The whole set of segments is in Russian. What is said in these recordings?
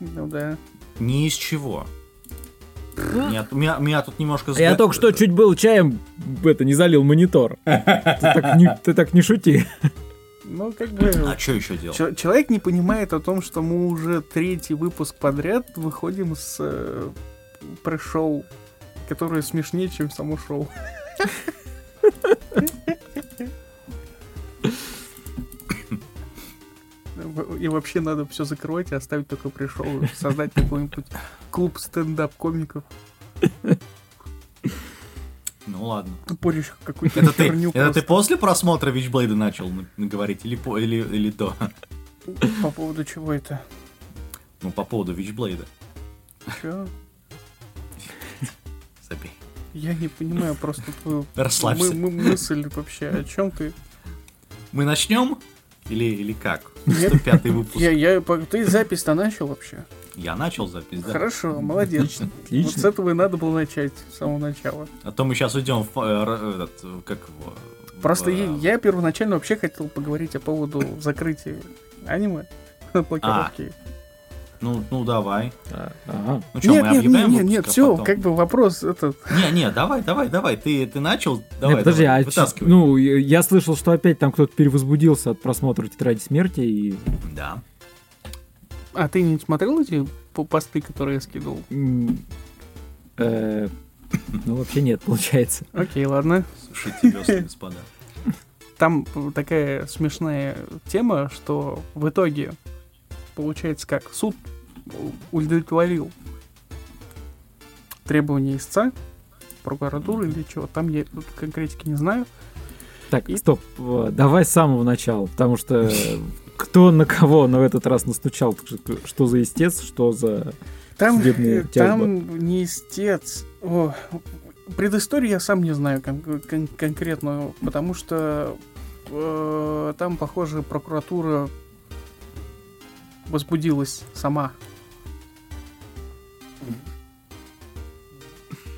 Ну да. Ни из чего. Нет, меня, меня тут немножко... Я сга- только что чуть был чаем это не залил монитор. Ты так не, ты так не шути. Ну, как бы... А что еще делать? Чел- Человек не понимает о том, что мы уже третий выпуск подряд выходим с э, пресс-шоу, которое смешнее, чем само шоу. И вообще надо все закрывать и оставить только пришел, создать какой-нибудь клуб стендап-комиков, Ну ладно. порющих какую-то Это ты, это ты после просмотра Вичблейда начал говорить или, по- или, или до? По поводу чего это? Ну, по поводу Вичблейда. Чё? Забей. Я не понимаю просто твою Расслабься. мы- мы- мысль вообще. О чем ты? Мы начнем? Или, или как? Нет. 105 выпуск. Я, я, ты запись-то начал вообще? Я начал запись, да? Хорошо, молодец. Отлично. Вот с этого и надо было начать с самого начала. А то мы сейчас уйдем в... э, этот, как его... Просто в, я, э, я первоначально вообще хотел поговорить по поводу закрытия аниме. блокировки. Ну, ну давай. Ага. Ну что, нет, мы нет, нет, объявляем нет, нет, а все, потом- как бы вопрос этот. Не, не, давай, давай, давай. Ты, ты начал? Давай, Не, подожди, давай, а вытаскивай. ну, я слышал, что опять там кто-то перевозбудился от просмотра Тетради Смерти, и Да. А ты не смотрел эти по- посты, которые я скидывал? э, ну, вообще нет, получается. Окей, ладно. Слушайте, весны, господа. Там такая смешная тема, что в итоге получается как суд удовлетворил требования истца, прокуратуры или чего. Там я тут конкретики не знаю. Так, И- стоп, э, давай с самого начала, потому что кто на кого на этот раз настучал, что- за истец, что за... Там, там не истец. О, предысторию я сам не знаю кон- кон- конкретно, потому что э, там, похоже, прокуратура возбудилась сама.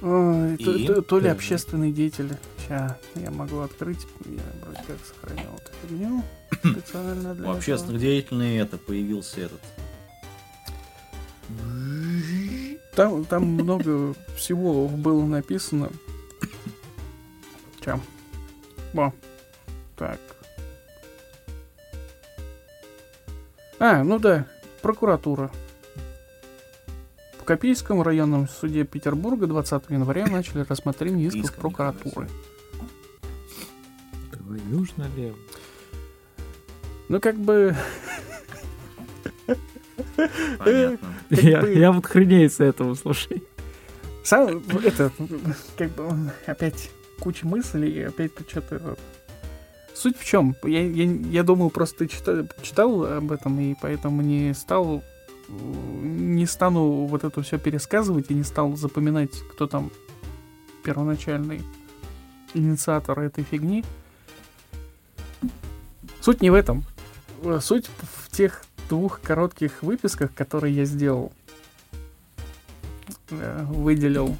Ой, то, И? то- то ли Так. общественный деятель. Сейчас я могу открыть. Я вроде как сохранял эту фигню специально для У общественных деятелей это появился этот. Там, там много всего было написано. Чем? Во. Так. А, ну да, прокуратура. В Копейском районном суде Петербурга 20 января начали рассмотрение исков прокуратуры. Ж налево. Ну, как бы, Понятно. Я, бы- я вот хренею с этого, слушай. сам, это, как бы, опять куча мыслей, и опять что-то... Суть в чем? Я, я, я думал, просто ты чита- читал об этом, и поэтому не стал... Не стану вот это все пересказывать и не стал запоминать, кто там первоначальный инициатор этой фигни. Суть не в этом. Э, Суть в тех двух коротких выписках, которые я сделал. Э, Выделил.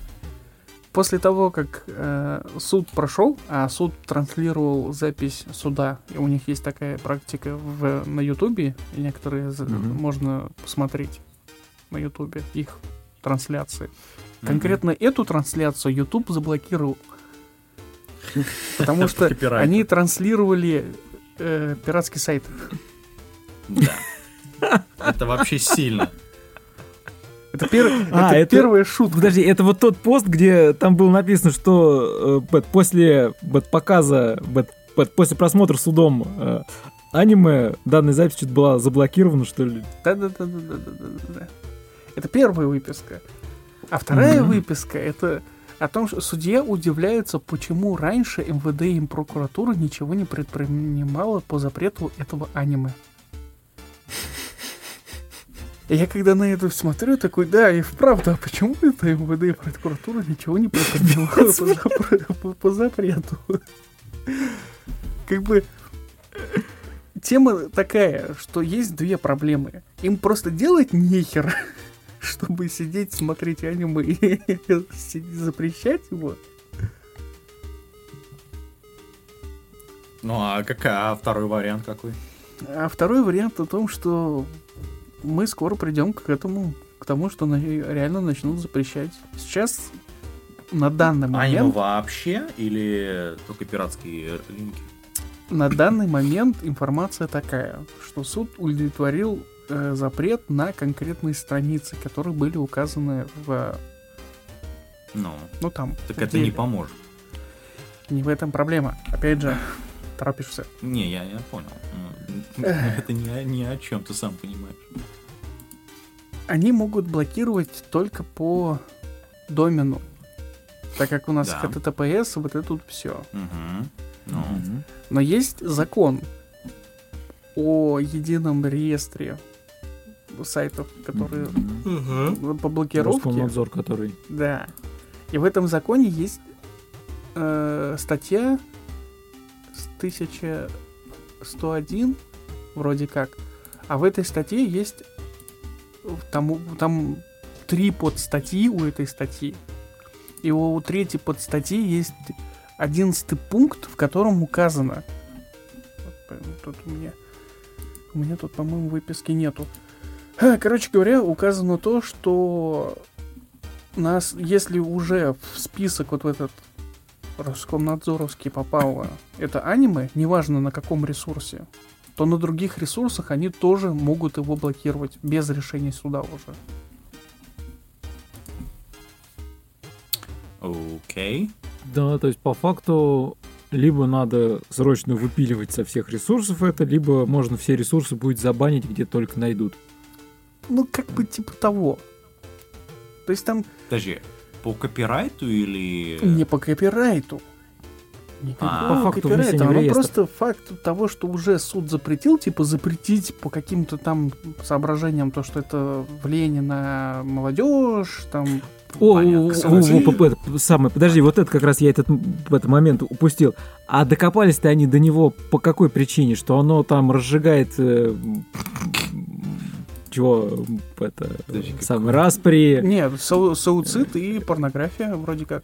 После того, как э, суд прошел, а суд транслировал запись суда, и у них есть такая практика в, на Ютубе, и некоторые Мгм. можно посмотреть на Ютубе их трансляции. Конкретно эту трансляцию YouTube заблокировал. Потому что они транслировали э, пиратский сайт. Да. Это вообще сильно. Это, пер- А, это это- первая шутка. Подожди, это вот тот пост, где там было написано, что э, после показа, после просмотра судом э, аниме данная запись что-то была заблокирована, что ли? Да-да-да-да-да-да-да. Это первая выписка. А вторая Мгм. выписка это о том, что судья удивляется, почему раньше МВД и прокуратура ничего не предпринимала по запрету этого аниме. Я когда на это смотрю, такой, да, и вправду, а почему это МВД и прокуратура ничего не предпринимала по, запре- по- по запрету? Как бы тема такая, что есть две проблемы. Им просто делать нехер, чтобы сидеть, смотреть аниме и запрещать его. Ну а какая, а второй вариант какой? А второй вариант о том, что мы скоро придем к этому, к тому, что реально начнут запрещать. Сейчас на данный Аниме момент, вообще или только пиратские линки? на данный момент информация такая, что суд удовлетворил э, запрет на конкретные страницы, которые были указаны в, Ну, ну там. так это не деле. поможет. Не в этом проблема. Опять же, торопишься. Не, я, я понял. Ну, Это не, не о чем, ты сам понимаешь. Они могут блокировать только по домену. Так как у нас Да. HTTPS, вот это тут все. Мгм. Ну, Мгм. Но есть закон о едином реестре сайтов, которые Мгм. по блокировке. Роскомнадзор, который... Да. И в этом законе есть э, статья с 1101, вроде как. А в этой статье есть там, там три подстатьи у этой статьи. И у третьей подстатьи есть одиннадцатый пункт, в котором указано. Вот, тут у меня, у меня тут, по-моему, выписки нету. Короче говоря, указано то, что нас, если уже в список вот в этот Роскомнадзоровский попало это аниме, неважно на каком ресурсе, то на других ресурсах они тоже могут его блокировать без решения суда уже. окей. Да, то есть по факту либо надо срочно выпиливать со всех ресурсов это, либо можно все ресурсы будет забанить, где только найдут. Ну, как бы типа того. То есть там Подожди, по копирайту или... не по копирайту. А. по факту в оно реестр. просто факт того, что уже суд запретил, типа запретить по каким-то там соображениям то, что это влияние на молодежь, там О, Понятно. о, о, самое, подожди, вот это как раз я этот, этот момент упустил. А докопались-то они до него по какой причине? Что оно там разжигает э, чего это Подожди, самое распри. Нет, сау- сауцид и порнография вроде как.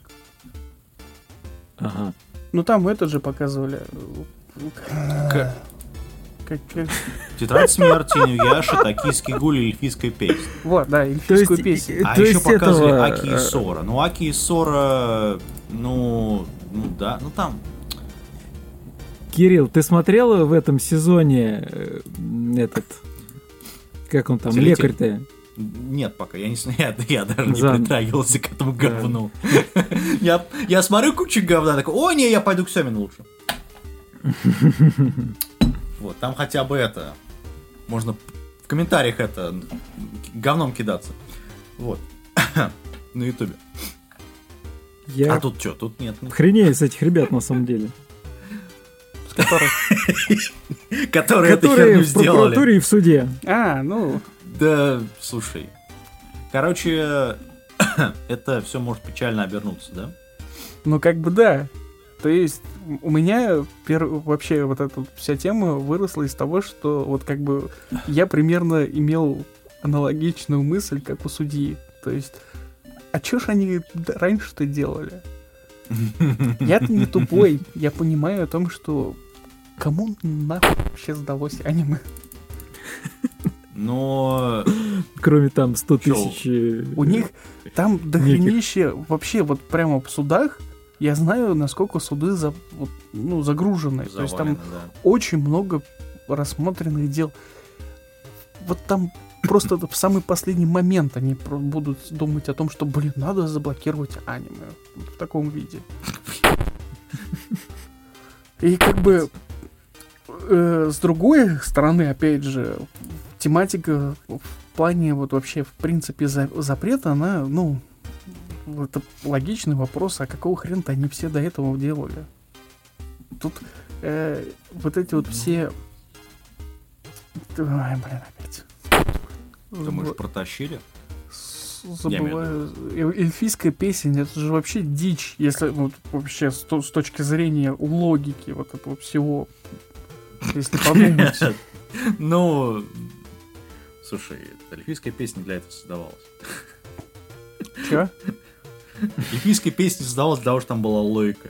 Ага. Ну там этот же показывали. К- Как- как- Тетрадь смерти, Инуяша, Токийский гуль и эльфийская песня. Вот, да, эльфийскую есть, песню. э, А еще показывали этого, Аки и Сора. Ну, Аки и Сора, ну, ну да, ну там. Кирилл, ты смотрел в этом сезоне э, этот, как он там, лекарь-то? Нет пока, я, не, я, я даже не За- притрагивался к этому Да. говну. я, я смотрю кучу говна, такой, о, не, я пойду к Семину лучше. вот, там хотя бы это, можно в комментариях это, говном кидаться. Вот. На ютубе. Я А тут что, тут нет. хренею с этих ребят на самом деле. Которые эту Которые херню в сделали. прокуратуре и в суде. А, ну, Да, слушай. Короче, это все может печально обернуться, да? ну как бы да. То есть у меня пер- вообще вот эта вся тема выросла из того, что вот как бы я примерно имел аналогичную мысль, как у судьи. То есть, а чё ж они раньше-то делали? Я-то не тупой, я понимаю о том, что кому нахуй вообще сдалось аниме? Но Кроме там 100 Чё? тысяч... э, У них там дохренище вообще вот прямо в судах. Я знаю, насколько суды за, вот, ну, загружены. То есть там завалено, да. очень много рассмотренных дел. Вот там просто в самый последний момент они будут думать о том, что, блин, надо заблокировать аниме в таком виде. И как бы э, с другой стороны, опять же, тематика в плане вот вообще в принципе за- запрета, она, ну, это логичный вопрос, а какого хрена они все до этого делали? Тут э, вот эти вот все... Ой, блин, опять. Думаешь, протащили? Забываю. Э- Эльфийская песня, это же вообще дичь, если вот вообще с, с точки зрения логики вот этого всего. Если подумать. Ну, слушай, эльфийская песня для этого создавалась. Чё? Эльфийская песня создавалась для того, что там была логика.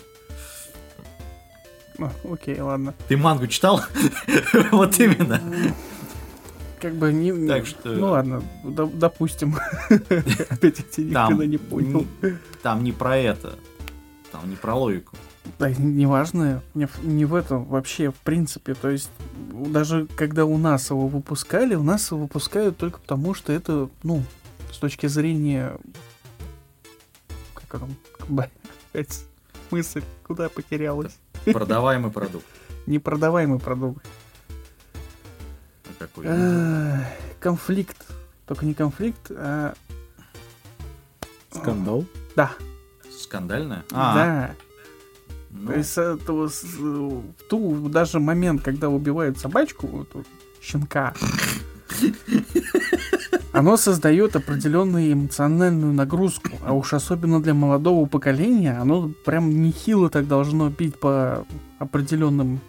А, Окей, ладно. Ты мангу читал? Вот именно. как бы не... Так что- Ну ладно, до- допустим. Опять я тебя никогда не понял. Там не про это. Там не про логику. Да, неважно, не, в- не в этом вообще, в принципе. То есть, даже когда у нас его выпускали, у нас его выпускают только потому, что это, ну, с точки зрения... Как он... б- опять мысль куда потерялась? Продаваемый продукт. Непродаваемый продукт. А Какой? А, Конфликт. Только не конфликт, а... Скандал. Да, Скандальная? А, да. Ну, То есть это вот с- в ту даже момент, когда убивают собачку, вот, щенка, оно создает определенную эмоциональную нагрузку, а уж особенно для молодого поколения, оно прям нехило так должно бить по определенным.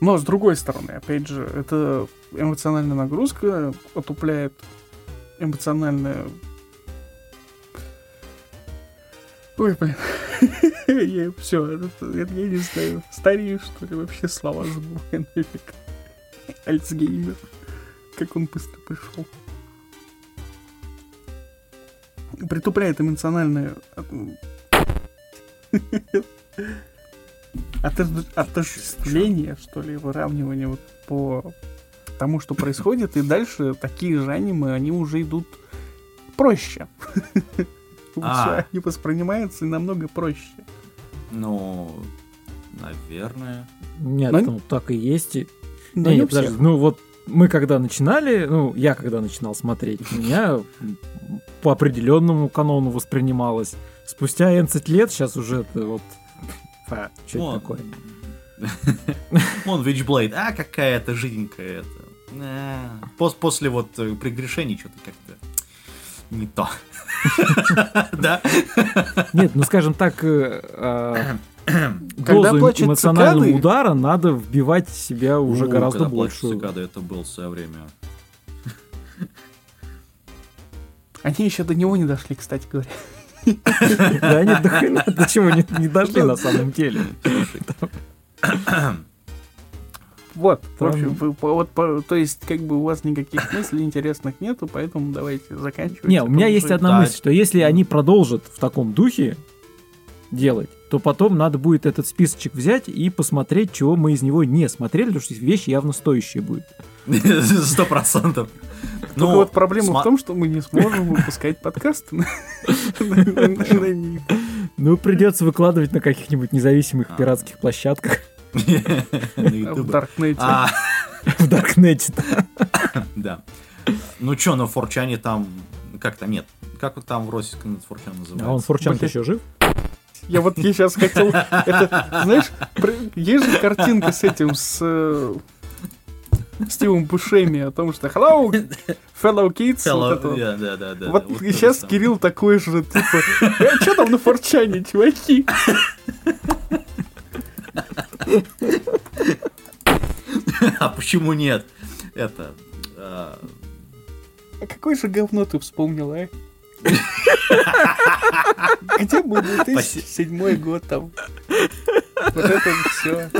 Но с другой стороны, опять же, это эмоциональная нагрузка отупляет эмоциональное. Ой, блин. Я все, я не знаю. Старею, что ли, вообще слова забываю нафиг. Альцгеймер. Как он быстро пришел. Притупляет эмоциональное отож- отождествление, что ли, выравнивание вот по тому, что происходит, и дальше такие же аниме, они уже идут проще. А. Всё, Они воспринимаются намного проще. ну, наверное. Нет, Но- ну так и есть. и- Но Не, не не, подожди, ну вот мы когда начинали, ну, я когда начинал смотреть, у меня по определенному канону воспринималось. Спустя 11 лет, сейчас уже это вот... А, что это Вон. такое? Вон Witchblade. А, какая это жиденькая это. А, пос- после вот э, прегрешений что-то как-то не то. Да? Нет, ну скажем так, э, а, Когда дозу эмоционального цикады- удара надо вбивать в себя уже У, гораздо большую. цикады, это было в свое время. Они еще до него не дошли, кстати говоря. Да они до чего не дошли на самом деле. Вот, в общем, вы по- вот, по- то есть, как бы у вас никаких мыслей интересных нету, поэтому давайте заканчивать. Не, у меня есть одна Да. мысль, что если они продолжат в таком духе делать, то потом надо будет этот списочек взять и посмотреть, чего мы из него не смотрели, потому что вещь явно стоящая будет. Сто процентов. Только вот проблема в том, что мы не сможем выпускать подкасты. Ну, придется выкладывать на каких-нибудь независимых А. пиратских площадках в Ютубе. Даркнете. А, в Даркнете. Да. Ну чё, на Форчане там... Как там? Нет. Как вот там в интернете Форчан называется? А он Форчан еще жив? Я вот я сейчас хотел... Это, знаешь, есть же картинка с этим, с э, Стивом Бушеми о том, что hello, fellow kids. Hello. вот вот. Да, да, да. Вот Вот сейчас же Кирилл такой же, типа, «Э, что там на форчане, чуваки? А почему нет? Это... а, А какое же говно ты вспомнил, а? Где был 2007 год там? Вот это все.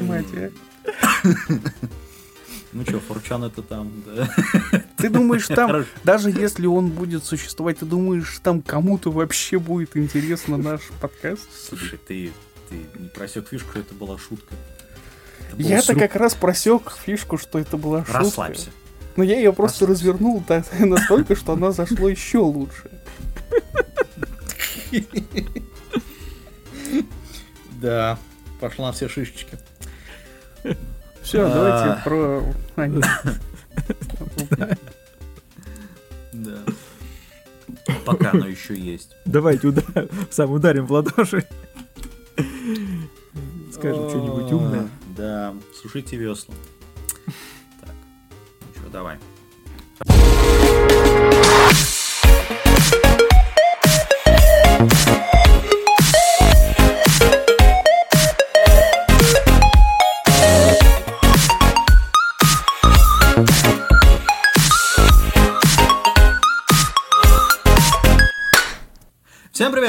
Мать. Ну чё, Форчан это там, да. Ты думаешь, там, Хорошо. даже если он будет существовать, ты думаешь, там кому-то вообще будет интересно наш подкаст? Слушай, ты, ты не просек фишку, что это была шутка. Я-то как раз просек фишку, что это была шутка. Расслабься. Но я ее просто Расслабься. развернул так, настолько, что она зашло еще лучше. Да, пошла на все шишечки. Все, А. давайте про... аниме. Да. Пока оно еще есть. Давайте сам ударим в ладоши. Скажем что-нибудь умное. Да, сушите весла. Так, ну что, давай.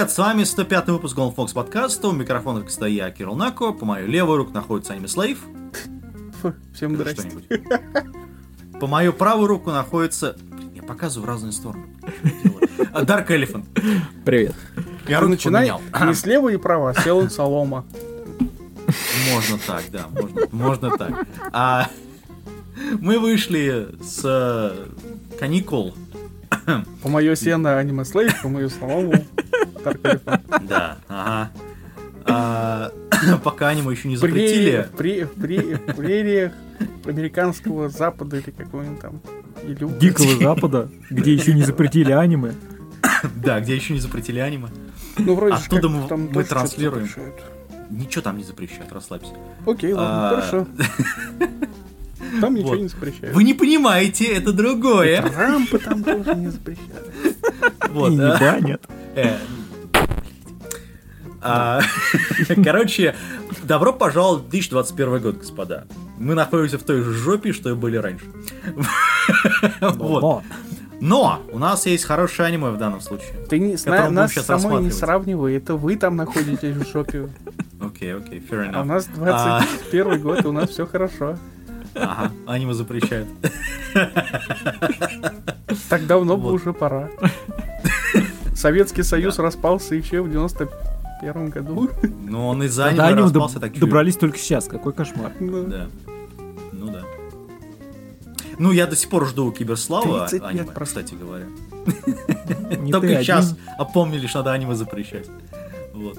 Привет, с вами 105 выпуск Golden Fox подкаста, у микрофона, как всегда, я, Кирилл Нако, по мою левую руку находится Аниме Слейв, всем здрасте. что-нибудь. По мою правую руку находится... Блин, Я показываю в разные стороны. А, Dark Elephant. Привет. Я руку начинай поменял. не слева и права, а сел солома. Можно так, да, можно, можно так. А мы вышли с э, каникул. По мое сено аниме слейв, по мою Elephant. Да, ага. А, пока аниме еще не запретили. при, при, в прериях американского запада или какой-нибудь там. Или Дикого Запада, где еще не запретили аниме. Да, где еще не запретили аниме. Ну, вроде Оттуда как мы- там мы транслируем. Ничего там не запрещают, расслабься. Окей, ладно, А, хорошо. Там ничего вот. не запрещают. Вы не понимаете, это другое. Рампы там тоже не запрещают. Вот, И не а. банят. Э, а, Короче, добро пожаловать в 2021 год, господа. Мы находимся в той же жопе, что и были раньше. Вот. Но. У нас есть хорошее аниме в данном случае. Ты не, с Которым на- будем нас щас с самой не сравнивай, это вы там находитесь в шопе. Окей, окей, fair А у enough. нас 21 год, и у нас все хорошо. Ага, аниме запрещают. Так давно бы уже пора. Советский Союз распался еще в 91 году. Но он из-за аниме распался, так добрались только сейчас. Какой кошмар. Ну, Да. Ну да. Ну, я до сих пор жду Киберслава 30 лет аниме, кстати говоря. Не Только сейчас опомнили, что надо аниме запрещать. Вот.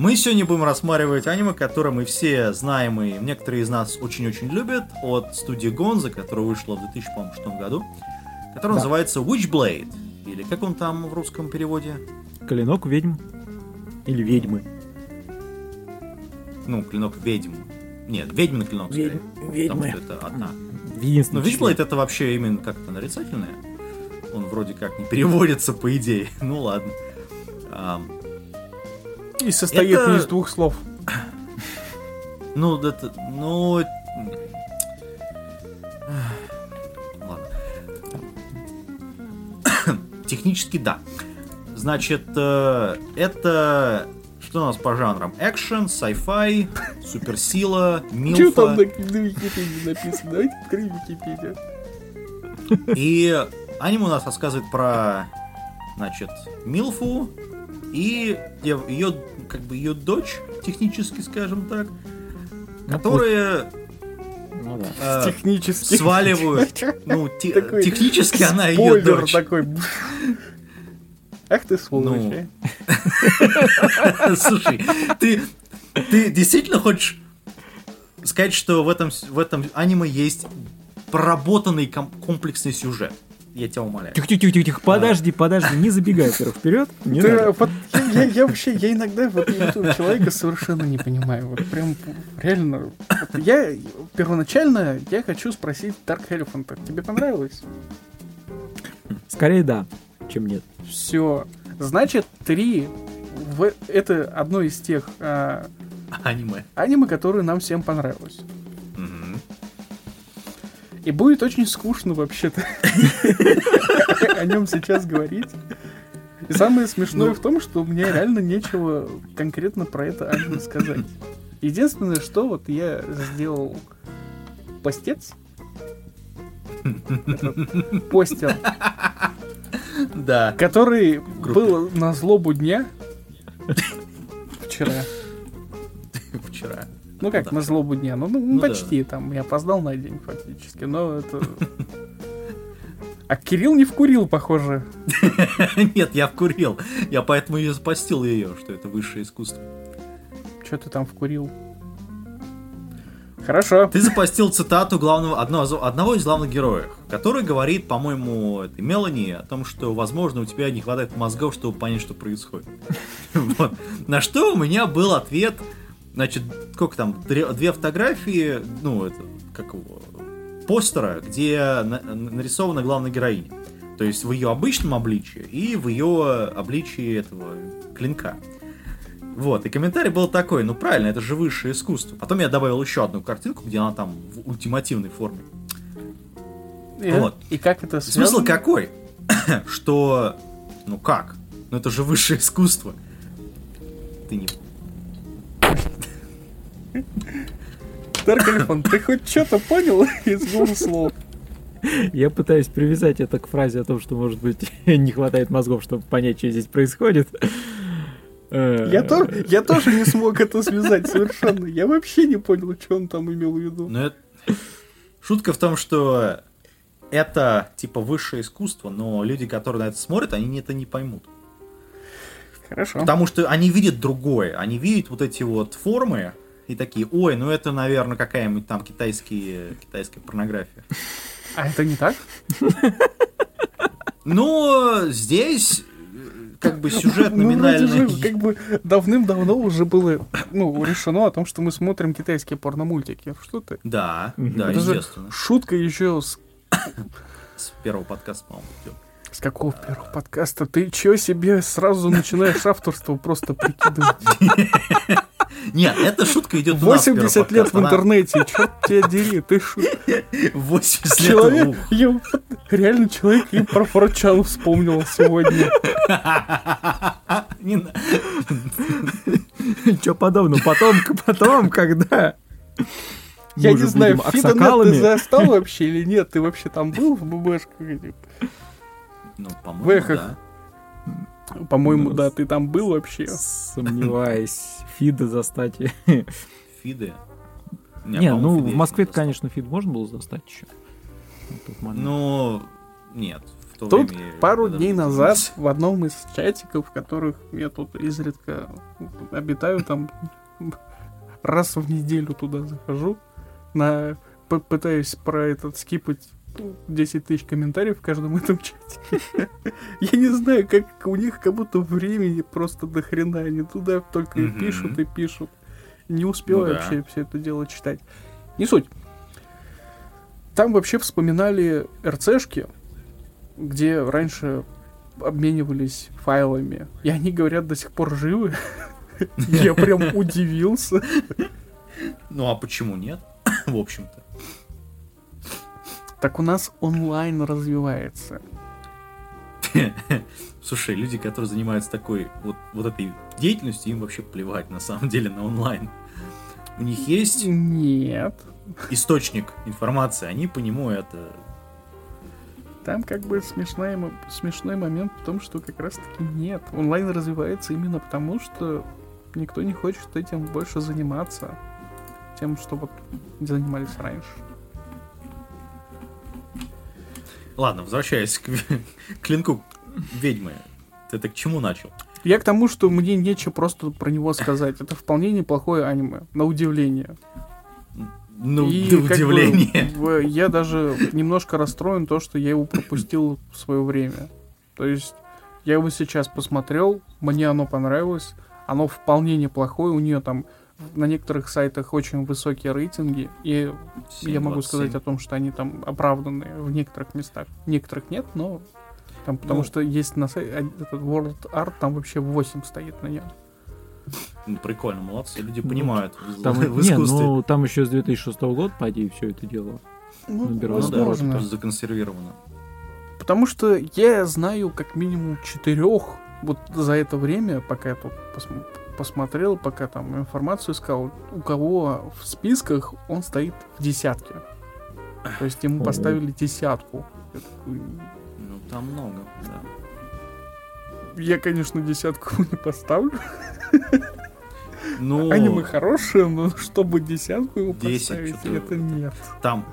Мы сегодня будем рассматривать аниме, которое мы все знаем и некоторые из нас очень-очень любят, от студии Гонза, которая вышла в 2006 году, которая Да. называется Witchblade, или как он там в русском переводе? Клинок ведьм. Или ведьмы. Ну, клинок ведьм. Нет, ведьмин клинок, скорее. Ведьм- Потому ведьмы. что это одна. В Но единственном числе. Witchblade это вообще именно как-то нарицательное. Он вроде как не переводится, по идее. Ну ладно. Ам, И состоит Это- не из двух слов. Ну, это, ну... Ладно. Технически да. Значит, э, это... Что у нас по жанрам? Экшен, sci-fi, суперсила, Что там на, милфа. на Википедии написано? Давайте откроем Википедию. И аниме у нас рассказывает про, значит, Милфу и ее, как бы ее дочь, технически скажем так, Ну, которые Ну да. э, Технически. сваливают. Ну, те- Такой технически она ее дочь. такой. Ах ты сволочь. Ну. а. Слушай, ты, ты действительно хочешь сказать, что в этом, в этом аниме есть проработанный ком- комплексный сюжет? Я тебя умоляю. Тихо, тихо, тихо, тихо, подожди, подожди, не забегай, во-первых, вперед. Не Да, надо. вот я, я- я вообще, я иногда вот этого человека совершенно не понимаю. Вот прям реально. Вот я первоначально я хочу спросить Dark Elephant. Тебе понравилось? Скорее да, чем нет. Все. Значит, три. В, это одно из тех а, Аниме. аниме, которые нам всем понравилось. И будет очень скучно вообще-то о нем сейчас говорить. И самое смешное Ну. в том, что мне реально нечего конкретно про это аниме сказать. Единственное, что вот я сделал постец. Этот Постер, Да. который был на злобу дня вчера. Вчера. Ну как Да. на злобу дня? Ну, ну, Ну да. почти там. Я опоздал на день фактически, но это... А Кирилл не вкурил, похоже. Нет, я вкурил. Я поэтому ее запостил ее, что это высшее искусство. Что ты там вкурил? Хорошо. Ты запостил цитату главного, одного, одного из главных героев, который говорит, по-моему, этой Мелани о том, что, возможно, у тебя не хватает мозгов, чтобы понять, что происходит. Вот. На что у меня был ответ, значит, сколько там, две фотографии, ну, это, как его, постера, где на- нарисована главная героиня. То есть в ее обычном обличии и в ее обличии этого клинка. Вот, и комментарий был такой, ну правильно, это же высшее искусство. Потом я добавил еще одну картинку, где она там в ультимативной форме. И, Вот. и как это связано? Смысл какой? Что, ну как? Ну это же высшее искусство. Ты не... Дарк Эльфан, ты хоть что-то понял из двух слов? Я пытаюсь привязать это к фразе о том, что, может быть, не хватает мозгов, чтобы понять, что здесь происходит. Э, Я, тоже, я тоже не смог это связать совершенно. Я вообще не понял, что он там имел в виду. Но это... Шутка в том, что это типа высшее искусство, но люди, которые на это смотрят, они это не поймут. Хорошо. Потому что они видят другое. Они видят вот эти вот формы и такие, ой, ну это, наверное, какая-нибудь там китайские, китайская порнография. А это не так? Но здесь э, как бы сюжет Ну, номинальный. же, как бы давным-давно уже было ну, решено о том, что мы смотрим китайские порномультики. Что ты? Да, да, Это естественно. шутка еще с, С первого подкаста, по-моему, идет. с какого первого подкаста? Ты чё себе сразу начинаешь авторство просто прикидывать? Нет, эта шутка идет у нас с первого 80 лет в интернете, чё тебя дери, ты шу... 80 лет. Человек, я реально человек и про Форчан вспомнил сегодня. Че подобного? Потом, потом, когда... Я не знаю, Фидонет ты застал вообще или нет? Ты вообще там был в ББшках? этих? Ну, по-моему, да. По-моему, Ну, да, ты там был вообще. Сомневаюсь. Фида застать. Фиды. Не, ну фиды в Москве, конечно, фид можно было застать еще. Ну, нет. Тут время пару дней не назад в одном из чатиков, в которых я тут изредка обитаю, там раз в неделю туда захожу, на пытаюсь про этот скипать 10 тысяч комментариев в каждом этом чатике. Я не знаю, как у них как будто времени просто до хрена. Они туда только и пишут и пишут. Не успеваю Ну вообще все это дело читать. Не суть. Там вообще вспоминали РЦшки, где раньше обменивались файлами. И они, говорят, до сих пор живы. Я прям удивился. Ну, а почему нет? В общем-то. Так у нас онлайн развивается. Слушай, люди, которые занимаются такой вот, вот этой деятельностью, им вообще плевать на самом деле на онлайн. У них есть Нет. источник информации, они по нему это... Там как бы смешной, смешной момент в том, что как раз таки нет. Онлайн развивается именно потому, что никто не хочет этим больше заниматься. Тем, что вот занимались раньше. Ладно, возвращаясь к, к клинку ведьмы. Ты это к чему начал? Я к тому, что мне нечего просто про него сказать. Это вполне неплохое аниме, на удивление. Ну, И до как бы я даже немножко расстроен то, что я его пропустил в свое время. То есть я его сейчас посмотрел, мне оно понравилось, оно вполне неплохое, у нее там на некоторых сайтах очень высокие рейтинги, и я могу 7.27. сказать о том, что они там оправданы в некоторых местах. Некоторых нет, но там потому Ну. что есть на сайте этот World Art, там вообще 8 стоит на нем. Ну, прикольно, молодцы, люди Ну, понимают в, Там, в не, искусстве. ну там еще с 2006 года, по идее, все это дело. Ну, Набиралось Ну да, законсервировано. Потому что я знаю как минимум четырех вот за это время, пока я тут посм- посмотрел, пока там информацию искал, у кого в списках он стоит в десятке. То есть ему поставили десятку. Ну, там много, да. Я, конечно, десятку не поставлю. Ну, Аниме хорошее, но чтобы десятку его 10 поставить, это нет. там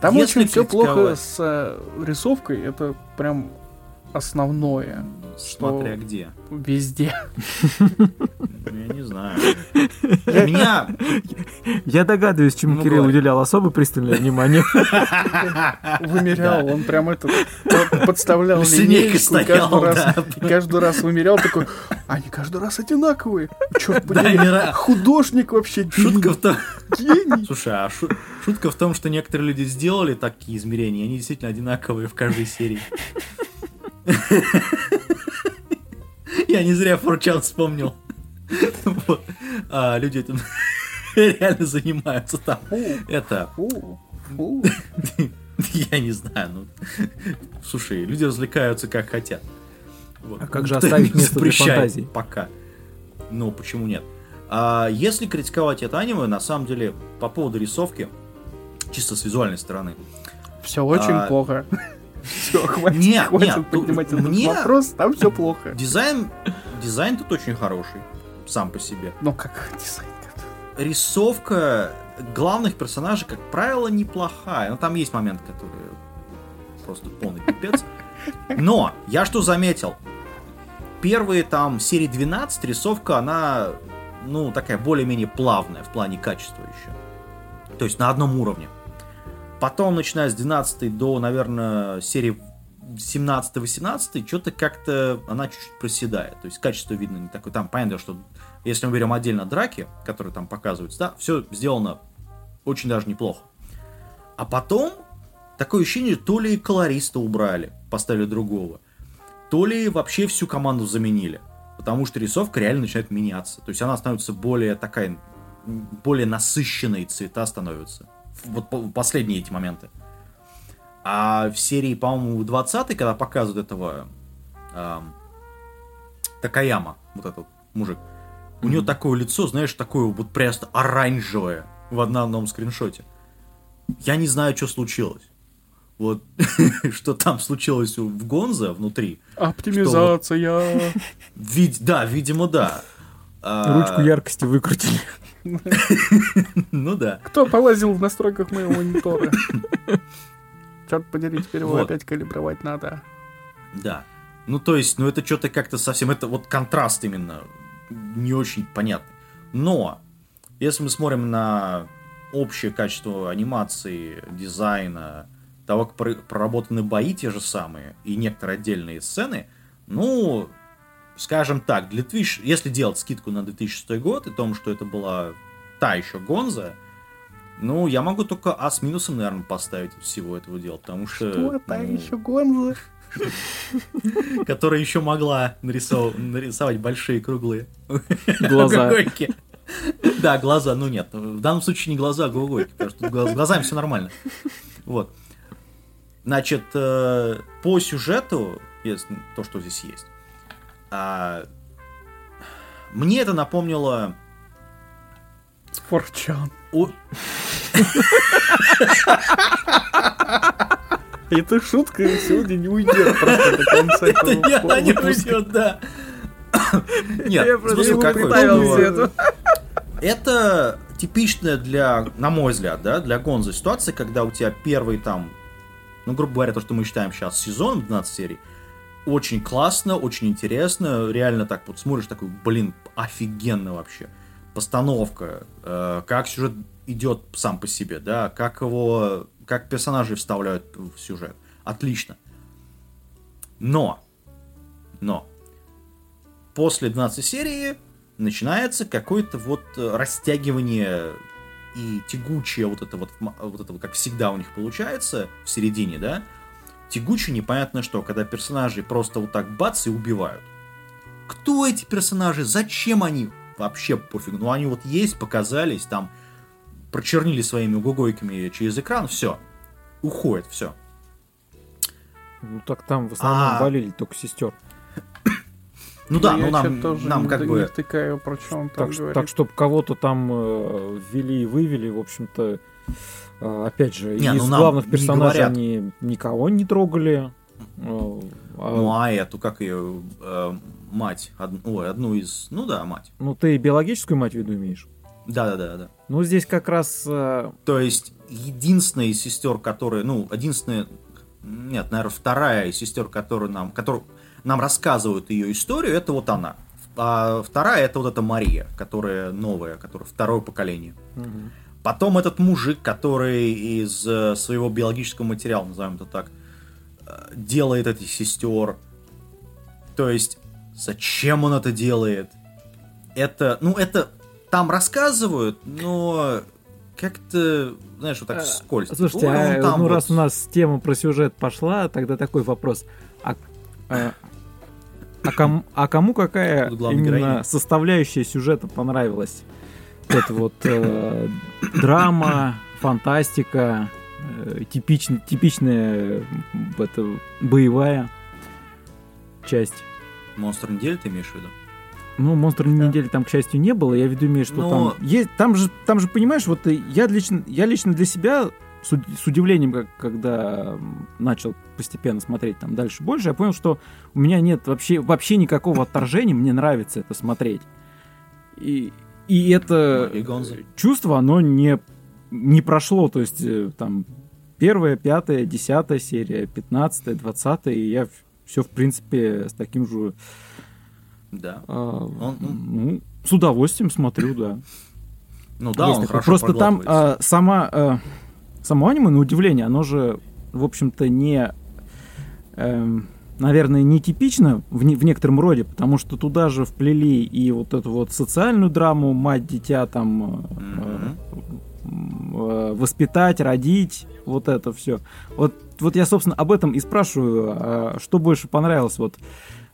Там Если очень все плохо с э, рисовкой. Это прям основное смотря где. везде. Ну, Я не знаю. Меня... Я догадываюсь, чему Ну, Кирилл уделял особо пристальное внимание. Вымерял, он прям этот под- подставлял линейку каждый раз, каждый раз вымерял такой, они каждый раз одинаковые. Черт подери, художник вообще Шутка в том... Слушай, а шу- шутка в том, что некоторые люди сделали такие измерения, они действительно одинаковые в каждой серии. Я не зря Форчан вспомнил. Вот. А люди этим реально занимаются там. Это, я не знаю, ну... Слушай, люди развлекаются как хотят. Вот. А как же оставить место для фантазии? Пока. Ну, почему нет? А если критиковать это аниме, на самом деле, по поводу рисовки, чисто с визуальной стороны, Все очень А, плохо. Все, хватит, Нет, хватит нет, поднимать этот мне- вопрос, там все плохо. дизайн, дизайн тут очень хороший, сам по себе. Ну как дизайн? Рисовка главных персонажей, как правило, неплохая. Но там есть моменты, которые просто полный пипец. Но, я что заметил? Первые там серии 12 рисовка, она, ну, такая более-менее плавная в плане качества еще. То есть на одном уровне. Потом, начиная с 12 до, наверное, серии 17-18, что-то как-то она чуть-чуть проседает. То есть качество видно не такое. Там понятно, что если мы берем отдельно драки, которые там показываются, да, все сделано очень даже неплохо. А потом такое ощущение, то ли колориста убрали, поставили другого, то ли вообще всю команду заменили. Потому что рисовка реально начинает меняться. То есть она становится более такая, более насыщенной цвета становятся. Вот по- последние эти моменты. А в серии, по-моему, 20 когда показывают этого ам, Такаяма, вот этот мужик, у него такое лицо, знаешь, такое вот просто оранжевое в одном скриншоте. Я не знаю, что случилось. Вот что там случилось в Гонза внутри. Оптимизация. Вид- да, видимо, да. А, Ручку яркости выкрутили. Ну да. Кто полазил в настройках моего монитора? Черт подери, теперь его опять калибровать надо. Да. Ну, то есть, ну это что-то как-то совсем... Это вот контраст именно не очень понятный. Но, если мы смотрим на общее качество анимации, дизайна, того, как про- проработаны бои те же самые, и некоторые отдельные сцены, ну, скажем так, для 2000 если делать скидку на 2006 год, и том, что это была та еще Гонза, ну, я могу только А с минусом, наверное, поставить всего этого дела, потому что... Что, та ну, еще гонза? которая еще могла нарисов- нарисовать большие круглые Глаза. Да, глаза, ну нет, в данном случае не глаза, а гугойки, потому что с глазами все нормально. Вот. Значит, э, по сюжету, то, что здесь есть, а, мне это напомнило Форчан. о- Эта шутка сегодня не уйдет просто до конца Это этого я не уйдет, да. Нет, Я просто смысл какой? это. Это типичная для, на мой взгляд, да, для Гонза ситуация, когда у тебя первый там, ну, грубо говоря, то, что мы считаем сейчас сезон 12 серий, очень классно, очень интересно, реально так вот смотришь, такой, блин, офигенно вообще. Постановка, э, как сюжет идет сам по себе, да, как его, как персонажи вставляют в сюжет. Отлично. Но, но, после 12 серии начинается какое-то вот э, растягивание и тягучее вот это вот, вот это вот, как всегда у них получается в середине, да, тягучее непонятно что, когда персонажей просто вот так бац и убивают. Кто эти персонажи? Зачем они? Вообще пофиг. Ну они вот есть, показались, там прочернили своими угогойками через экран, все. Уходит, все. Ну так там в основном А. валили только сестер. Ну да, ну нам, нам как бы... втыкаю, про что он там Так, так чтобы кого-то там э, ввели и вывели, в общем-то, опять же, Не, из ну главных не персонажей говорят. они никого не трогали. Э, а- Ну а эту, как ее, э, мать, од- ой, одну из, ну да, мать. ну ты биологическую мать в виду имеешь? Да-да-да-да. Ну здесь как раз э, То есть, единственная из сестер, которая, ну, единственная, нет, наверное, вторая из сестер, которую нам, которую нам рассказывают ее историю, это вот она. А вторая это вот эта Мария, которая новая, которая второе поколение. мгм. Потом этот мужик, который из э, своего биологического материала, назовем это так, э, делает этих сестер. То есть, зачем он это делает? Это, ну, это там рассказывают, но как-то, знаешь, вот так А, вскользь. Слушайте, Ой, а, ну вот. раз у нас тема про сюжет пошла, тогда такой вопрос. А, а- а кому, а кому какая именно героиня. составляющая сюжета понравилась? Это вот э, драма, фантастика, э, типичн- типичная м, это, боевая часть. Монстр недели ты имеешь в виду? Ну, монстр недели там, к счастью, не было. Я в виду имею, что Но- там есть. Там же, там же, понимаешь, вот э, я лично, я лично для себя с, уд- с удивлением, как, когда начал постепенно смотреть там дальше больше, я понял, что у меня нет вообще, вообще никакого отторжения, мне нравится это смотреть. И, и это чувство, оно не, не прошло, то есть э, там первая, пятая, десятая серия, пятнадцатая, двадцатая, и я все, в принципе, с таким же Да. а, Он- ну, с удовольствием смотрю, да. Ну да, он хорошо Просто там а, сама, а, само аниме, на удивление, оно же, в общем-то, не, эм, наверное, не типично в, не- в некотором роде, потому что туда же вплели и вот эту вот социальную драму, мать-дитя там э, Мгм. м, э, воспитать, родить, вот это все. Вот, вот я, собственно, об этом и спрашиваю, а что больше понравилось, вот,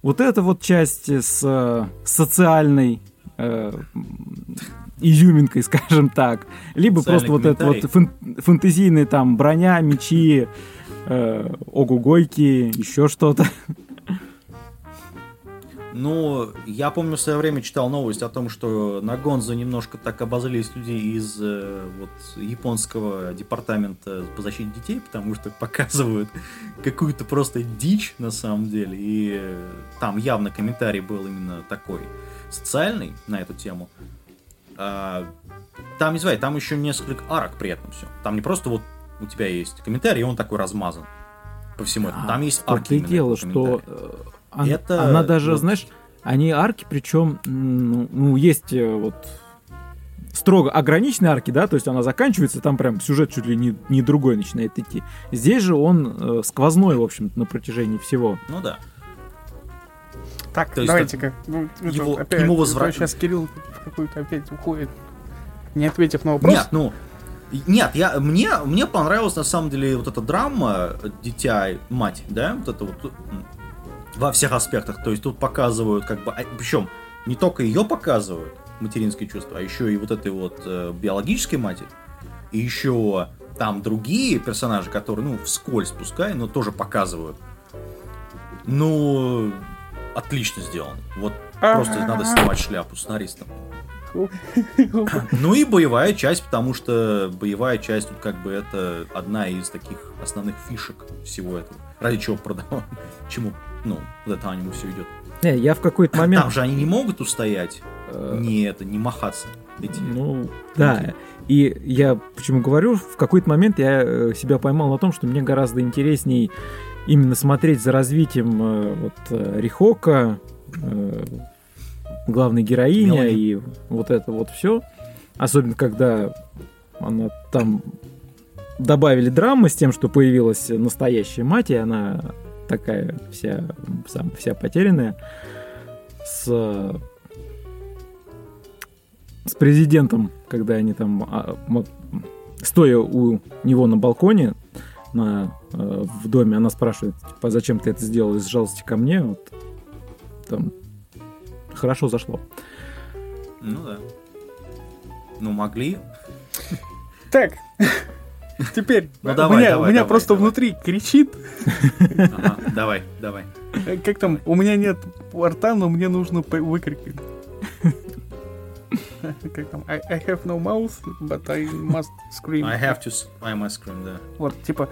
вот эта вот часть с э, социальной э, изюминкой, скажем так, либо Социальный просто вот это вот фэн- фэнтезийные там броня, мечи, э, огугойки, еще что-то. Ну, я помню, в свое время читал новость о том, что на Гонзо немножко так обозлились люди из э, вот, японского департамента по защите детей, потому что показывают какую-то просто дичь на самом деле. И э, там явно комментарий был именно такой социальный на эту тему. А, там, не знаю, там еще несколько арок при этом все. Там не просто вот у тебя есть комментарий, и он такой размазан по всему этому. Там есть арки именно дело, что э, она, Это она даже, вот- знаешь, они арки, причем, ну, есть э, вот строго ограниченные арки, да, то есть она заканчивается, там прям сюжет чуть ли не, не другой начинает идти. Здесь же он э, сквозной, в общем-то, на протяжении всего. Ну да. Так, То давайте-ка. ну, его- опять, ему это возврат- Сейчас Кирилл в какую-то опять уходит, не ответив на вопрос. Нет, ну. Нет, я, мне, мне понравилась на самом деле вот эта драма «Дитя и мать», да, вот это вот во всех аспектах. То есть тут показывают как бы, причем не только ее показывают, материнское чувство, а еще и вот этой вот э, биологической матери. И еще там другие персонажи, которые, ну, вскользь пускай, но тоже показывают. Ну, отлично сделано. Вот просто надо снимать шляпу сценаристам. Ну и боевая часть, потому что боевая часть тут как бы это одна из таких основных фишек всего этого. Ради чего продавал, чему, ну, вот это аниме все идет. Не, я в какой-то момент... Там же они не могут устоять, э, не это, не махаться. Эти. Ну, да. И я почему говорю, в какой-то момент я э, себя поймал на том, что мне гораздо интересней именно смотреть за развитием э, вот э, Рихока, э, главной героини Мелани. и вот это вот все. Особенно когда она там добавили драмы с тем, что появилась настоящая мать, и она такая вся, сам, вся потерянная с с президентом, когда они там, а, стоя у него на балконе на, э, в доме, она спрашивает, типа, «А зачем ты это сделал из жалости ко мне, вот, там, хорошо зашло. Ну да. Ну могли. Так, теперь Ну, у давай, меня, давай, у меня давай, просто давай. внутри кричит, Ага, давай, давай. как там, у меня нет рта, но мне нужно выкрикнуть. Как там, I, I have no mouth, but I must scream. I have to... I must scream, да. Вот, типа,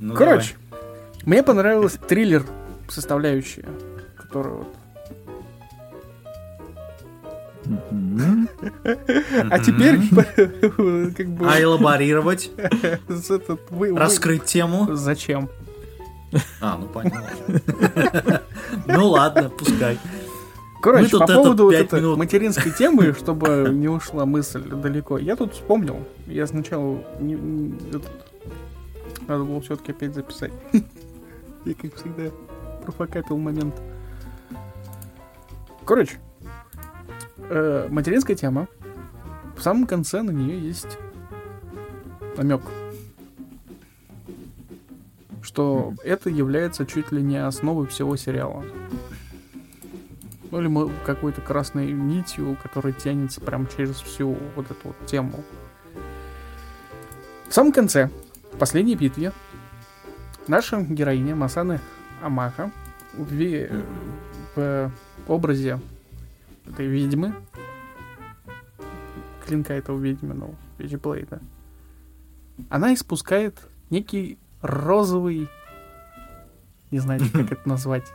Ну, короче, мне понравилась триллер составляющая, которая вот... А теперь, как бы, А элаборировать, раскрыть тему. Зачем? А, ну понятно. Ну ладно, пускай. Короче, по поводу вот этой материнской темы, чтобы не ушла мысль далеко, я тут вспомнил. Я сначала надо было все-таки опять записать. Я, как всегда, профокапил момент. Короче, э, материнская тема. В самом конце на нее есть намек. Что это является чуть ли не основой всего сериала. Ну или мо- какой-то красной нитью, которая тянется прям через всю вот эту вот тему. В самом конце, в последней битве, наша героиня Масаны Амаха в, в образе этой ведьмы, клинка этого ведьминого, Вичиблейда, она испускает некий розовый, не знаю, как это назвать.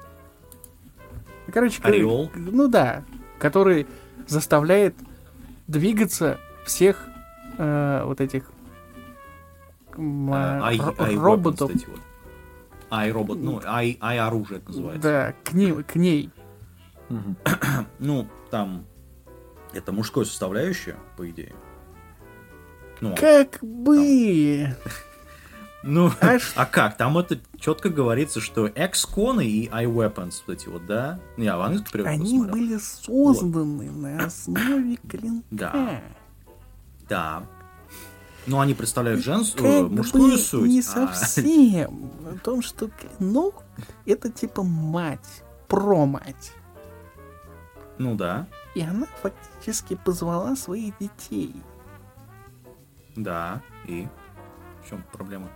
Короче, Ореол? ну да, который заставляет двигаться всех э, вот этих Э, э, ай- ай роботов. Ай робот, ну, ай, ай оружие это называется. Да, к ней, к ней. Ну, там это мужское составляющее, по идее. Ну, Как бы. ну, А а как? Там это четко говорится, что X-коны и iWeapons, вот эти вот, да? Я в английском Они посмотрел. были созданы на основе клинка. Да. Да. Но они представляют женскую, Как мужскую бы суть. не а- совсем. В том, что клинок это типа мать, про-мать. Ну да, И она фактически позвала своих детей. да. И в чем проблема?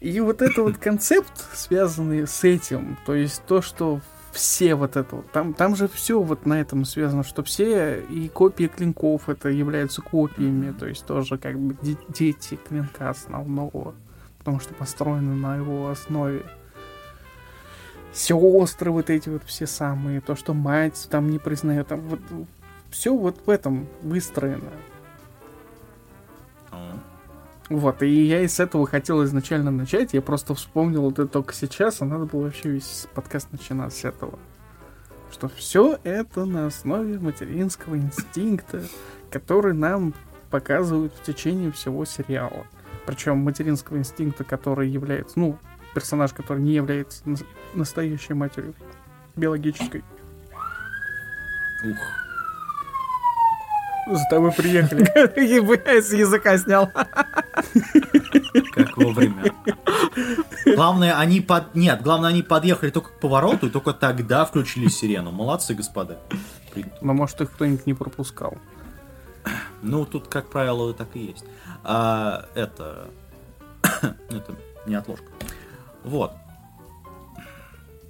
И вот это вот концепт, связанный с этим, то есть то, что все вот это вот, там, там же все вот на этом связано, что все и копии клинков это являются копиями, то есть тоже как бы де- дети клинка основного, потому что построены на его основе. Сестры вот эти вот все самые, то, что мать там не признает, там вот все вот в этом выстроено. А, Вот, и я и с этого хотел изначально начать, я просто вспомнил вот это только сейчас, а надо было вообще весь подкаст начинать с этого. Что все это на основе материнского инстинкта, который нам показывают в течение всего сериала. Причем материнского инстинкта, который является, ну, персонаж, который не является нас- настоящей матерью биологической. Ух. За тобой приехали. Я с языка снял. Как вовремя. Главное, они под... Нет, главное, они подъехали только к повороту, и только тогда включили сирену. Молодцы, господа. Но может их кто-нибудь не пропускал. Ну, тут, как правило, так и есть. А, это... это не отложка. Вот.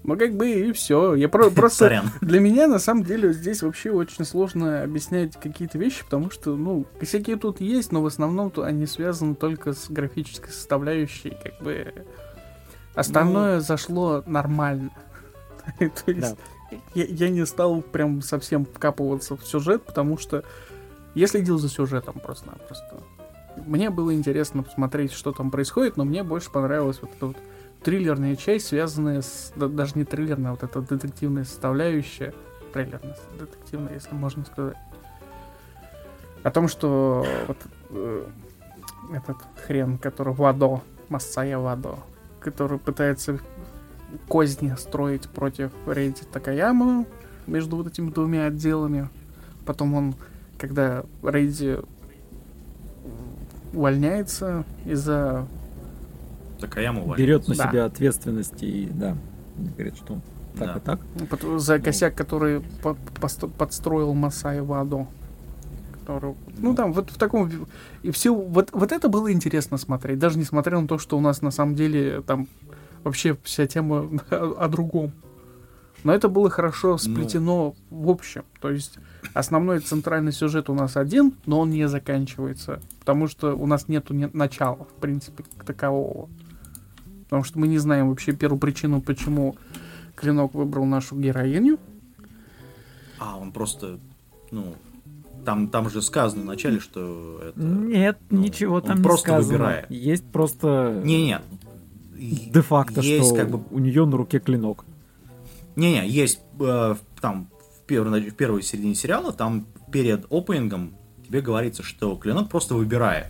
Ну, как бы и все. Я про- просто... Сорян. Для меня, на самом деле, здесь вообще очень сложно объяснять какие-то вещи, потому что, ну, косяки тут есть, но в основном то они связаны только с графической составляющей, как бы... Остальное зашло нормально. То есть я, я не стал прям совсем вкапываться в сюжет, потому что я следил за сюжетом просто-напросто. Мне было интересно посмотреть, что там происходит, но мне больше понравилась вот эта вот триллерная часть, связанная с... да- даже не триллерная, а вот эта детективная составляющая. Трейлерная, детективная, если можно сказать. О том, что вот э, этот хрен, который Вадо, Масая Вадо, который пытается козни строить против Рейди Такаяма между вот этими двумя отделами. Потом он, когда Рейди увольняется из-за Уволилась. Берет на Да. себя ответственность и, да, говорит, что так Да. и так. Пот- За косяк, который по- посто- подстроил Масай Вадо. Который, ну Ну. там вот в таком и все вот вот это было интересно смотреть, даже несмотря на то, что у нас на самом деле там вообще вся тема о, о другом. Но это было хорошо сплетено в общем. То есть основной центральный сюжет у нас один, но он не заканчивается, потому что у нас нету не- начала, в принципе, такового. Потому что мы не знаем вообще первую причину, почему Клинок выбрал нашу героиню. А, он просто, ну, там, там же сказано в начале, что это... Нет, ну, ничего там не просто сказано. выбирает. Есть просто Не-не. де-факто, есть что как бы у нее на руке клинок. Не-не, есть э, в- там в, первой, в первой середине сериала, там перед опенингом тебе говорится, что клинок просто выбирает.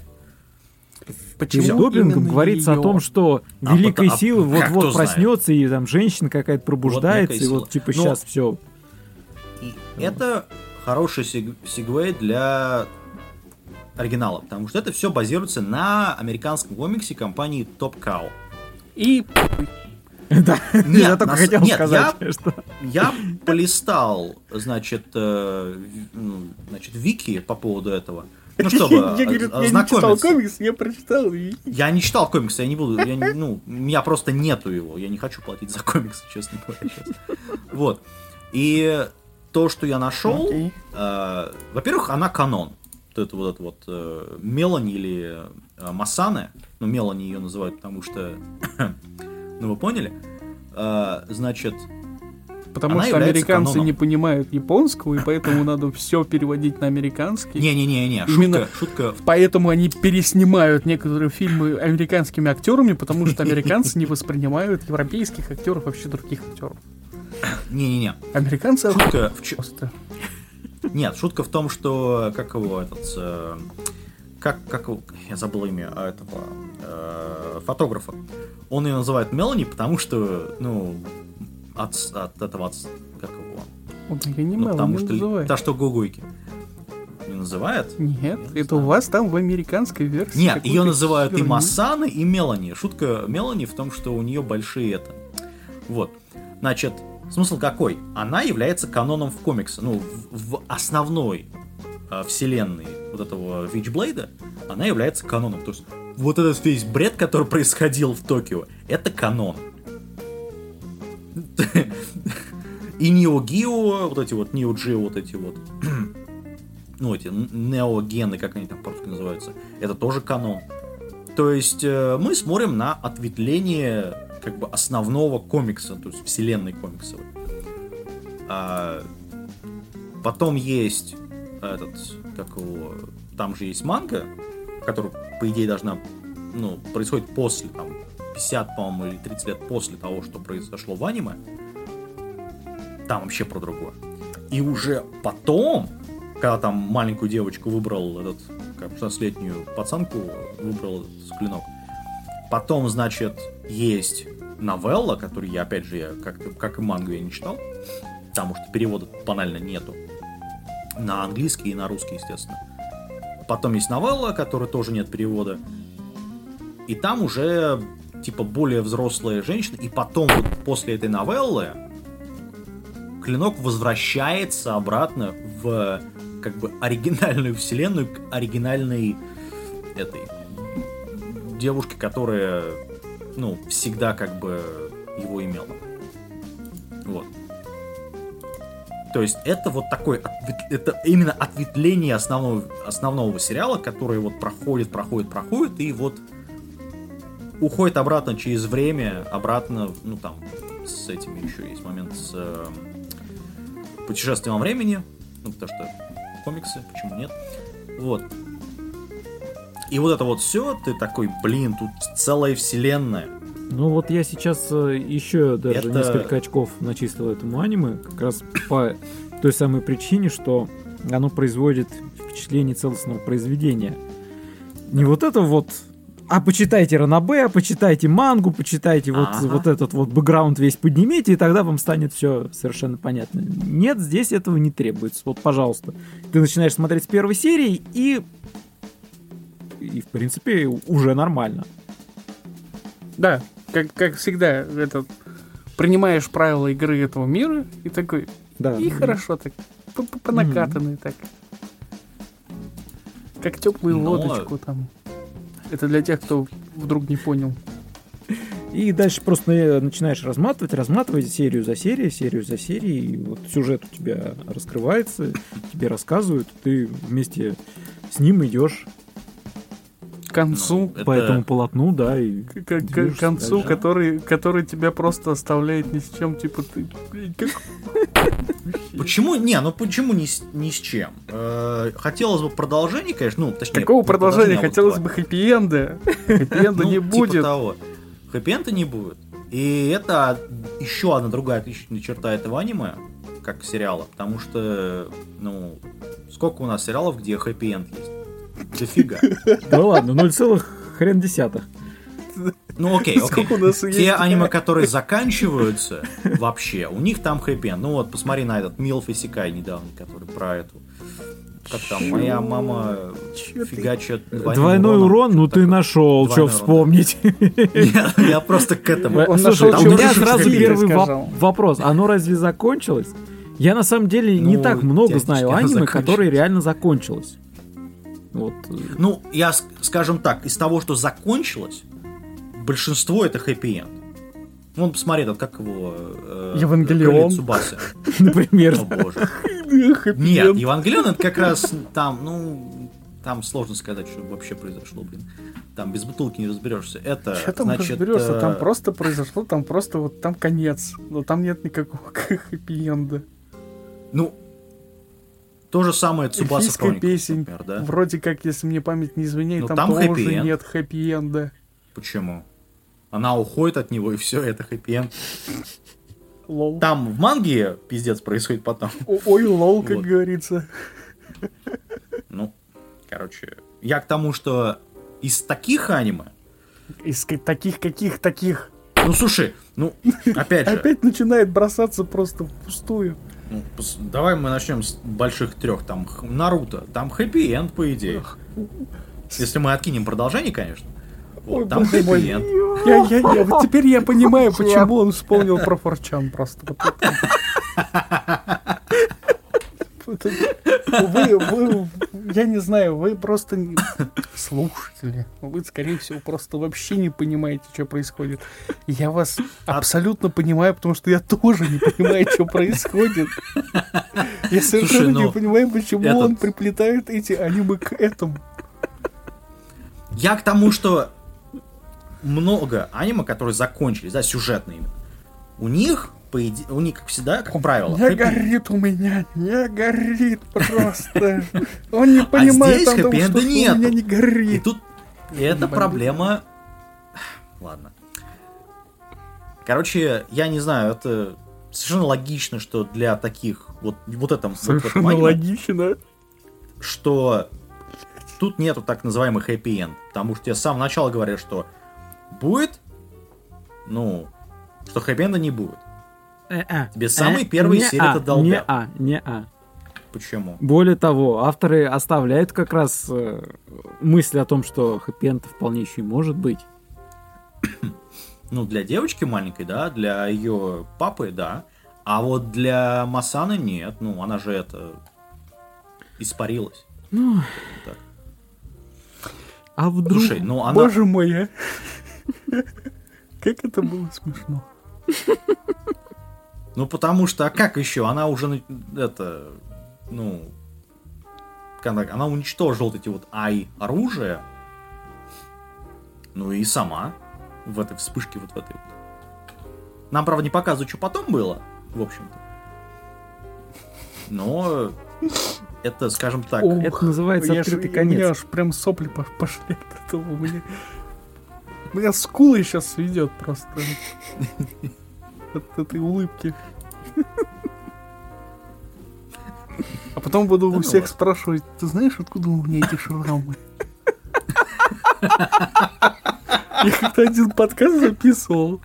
Перед Почему допингом именно говорится о её? том, что А великая а сила вот-вот знает? проснется, и там женщина какая-то пробуждается, некая и вот типа Но- сейчас все. И это хороший сиг- сегвей для оригинала, потому что это все базируется на американском комиксе компании Top Cow. И Да, Нет, я только на с- хотел нет, сказать, что... Я полистал, значит, э, ну, значит, вики по поводу этого. Ну, чтобы я, не читал комикс, я прочитал. Я не читал комиксы, я не буду, я не- ну, у меня просто нету его, я не хочу платить за комиксы, честно говоря, сейчас. Вот. И то, что я нашел, э, во-первых, она канон. Вот это вот, это вот э, Мелани или э, Масане, ну, Мелани ее называют, потому что, ну, вы поняли? Э, значит, Потому Она что американцы каноном. не понимают японского, и поэтому надо все переводить на американский. не-не-не-не, шутка, шутка Поэтому они переснимают некоторые фильмы американскими актерами, потому что американцы не воспринимают европейских актеров вообще других актеров. Не-не-не. Американцы Шутка в просто. Нет, шутка в том, что как его этот. э, как, как я забыл имя а, этого э, фотографа. Он ее называет Мелани, потому что, ну, от, от этого, от, как его, Он не ну, потому что называет. та, что гугуйки. Не называет? Нет, не это знаю. у вас там в американской версии. Нет, ее называют и херни. Масаны, и Мелани. Шутка Мелани в том, что у нее большие это. Вот. Значит, смысл какой? Она является каноном в комиксе. Ну, в, в основной э, вселенной вот этого Вичблейда она является каноном. То есть вот этот весь бред, который происходил в Токио, это канон. И Нео Гио, вот эти вот Нео Джио, вот эти вот ну, эти неогены, как они там по-русски называются, это тоже канон. То есть э, мы смотрим на ответвление как бы основного комикса, то есть вселенной комиксовой. А, потом есть этот, как его, там же есть манга, которая, по идее, должна, ну, происходит после, там, 50, по-моему, или 30 лет после того, что произошло в аниме. Там вообще про другое. И уже потом, когда там маленькую девочку выбрал этот, как 16-летнюю пацанку выбрал этот клинок, потом, значит, есть новелла, которую я, опять же, я, как, как и мангу я не читал, потому что перевода банально нету. На английский и на русский, естественно. Потом есть новелла, которой тоже нет перевода. И там уже, типа, более взрослая женщина. И потом, вот после этой новеллы, клинок возвращается обратно в как бы оригинальную вселенную к оригинальной этой девушке, которая ну всегда как бы его имела. Вот. То есть это вот такой, ответ- это именно ответвление основного, основного сериала, который вот проходит, проходит, проходит, и вот уходит обратно через время, обратно, ну там, с этими еще есть момент с э, путешествием во времени, ну потому что комиксы, почему нет, вот. И вот это вот все, ты такой, блин, тут целая вселенная. Ну вот я сейчас э, еще даже Это- несколько очков начислил этому аниме, как раз по той самой причине, что оно производит впечатление целостного произведения. Не вот это вот а почитайте Ранабе, почитайте мангу, почитайте вот, Ага. вот этот вот бэкграунд весь поднимите, и тогда вам станет все совершенно понятно. Нет, здесь этого не требуется. Вот, пожалуйста. Ты начинаешь смотреть с первой серии, и... И, в принципе, уже нормально. Да, как, как всегда, этот принимаешь правила игры этого мира и такой, Да. и хорошо так, по- по- понакатанный так. Как теплую Ну, водочку там. Это для тех, кто вдруг не понял. И дальше просто э, начинаешь разматывать, разматывать серию за серией, серию за серией. И вот сюжет у тебя раскрывается, тебе рассказывают, ты вместе с ним идешь концу, Ну, по это- этому полотну, да, и к, к- к концу, дальше. который, который тебя просто оставляет ни с чем, типа ты, блин, как Почему? Не, ну почему ни с, ни с чем? Э, хотелось бы продолжения, конечно, ну, точнее... Какого не продолжения? Хотелось бы хэппи-энда. Хэппи-энда Ну, не типа будет. того. Хэппи-энда не будет. И это еще одна другая отличительная черта этого аниме, как сериала, потому что, ну, сколько у нас сериалов, где хэппи-энд есть? Дофига. Да ладно, 0, целых хрен десятых. Ну окей, окей. Сколько у нас есть? Те аниме, которые заканчиваются вообще, у них там хэппи Ну вот, посмотри на этот Милф и Сикай недавно, который про эту... Как там, моя мама фигачит Двойной урон, ну ты нашел, что вспомнить. Нет, я просто к этому. Он нашел, у меня сразу первый вопрос. Оно разве закончилось? Я на самом деле не Ну, так много знаю аниме, которое реально закончилось. Вот. Ну, я, скажем так, из того, что закончилось, большинство это хэппи-энд. Вон, посмотри, тут как его... э, Евангелион. Цубасы. Например. О, боже. Нет. Евангелион это как раз там, ну, там сложно сказать, что вообще произошло, блин. Там без бутылки не разберешься. Это, Что там значит, разберешься? Там э, просто произошло, там просто вот там конец. Но там нет никакого хэппи-энда. ну, то же самое Цубаса Хроникс, песень. например, да? Вроде как, если мне память не изменяет, Ну, там, там тоже хэппи-энд. нет хэппи-энда. Почему? Она уходит от него, и все, это хэппи Лол. Там в манге пиздец происходит потом. О- Ой, лол, как Вот. говорится. Ну, короче, я к тому, что из таких аниме, Из таких, каких, таких. ну, слушай, ну, опять же, Опять начинает бросаться просто впустую. Ну, давай мы начнем с больших трех, там, Наруто, там хэппи-энд, по идее. Если мы откинем продолжение, конечно. Вот, Ой, там хэппи-энд. Я, я, я, вот теперь я понимаю, почему он вспомнил про Форчан просто. Вот Вы, вы, я не знаю, вы просто не- слушатели. Вы, скорее всего, просто вообще не понимаете, что происходит. Я вас абсолютно понимаю, потому что я тоже не понимаю, что происходит. Я совершенно не ну, понимаю, почему этот- он приплетает эти аниме к этому. Я к тому, что много аниме, которые закончились, да, сюжетные у них, по иде- у них, как всегда, как правило, Не горит у меня, не горит просто. Он не понимает здесь о том, что у меня не И горит. тут и это Бомбит. проблема. Ладно. Короче, я не знаю, это совершенно логично, что для таких вот вот этом вот Совершенно аниме, логично. что тут нету так называемых happy end, потому что тебе с самого начала говорят, что будет, ну, что хэппи-энда не будет. Тебе самые первые серии это долбят. Не а, не а. Почему? Более того, авторы оставляют как раз э, мысль о том, что хэппи вполне еще и может быть. Ну, для девочки маленькой, да, для ее папы, да. А вот для Масаны нет. Ну, она же это испарилась. Ну, Так. а вдруг... Слушай, ну она. Боже мой, а. Как это было смешно. Ну, потому что, а как еще? Она уже, это, ну, она уничтожила вот эти вот ай оружия. Ну и сама в этой вспышке вот в этой вот. Нам, правда, не показывают, что потом было, в общем-то. Но это, скажем так, Ох, Это называется я открытый У меня конец. аж прям сопли по- пошли от этого. У меня, у меня скулы сейчас сведет просто. От этой улыбки. А потом буду у ну всех спрашивать, ты знаешь, откуда у меня эти шрамы? Я как-то один подкаст записывал.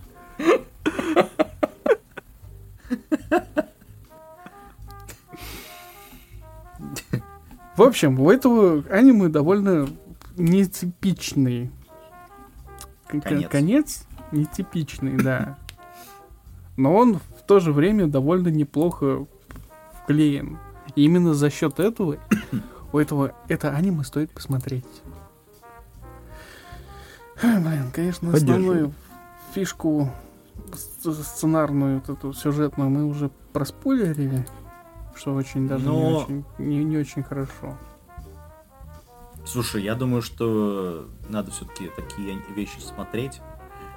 В общем, у этого аниме довольно нетипичный. Конец. Конец нетипичный, да. Но он в то же время довольно неплохо вклеен. И именно за счет этого у этого это аниме стоит посмотреть. Блин, конечно, основную фишку сц- сценарную, вот эту сюжетную мы уже проспойлерили, что очень даже не, Но- очень, не, не очень хорошо. Слушай, я думаю, что надо все-таки такие вещи смотреть,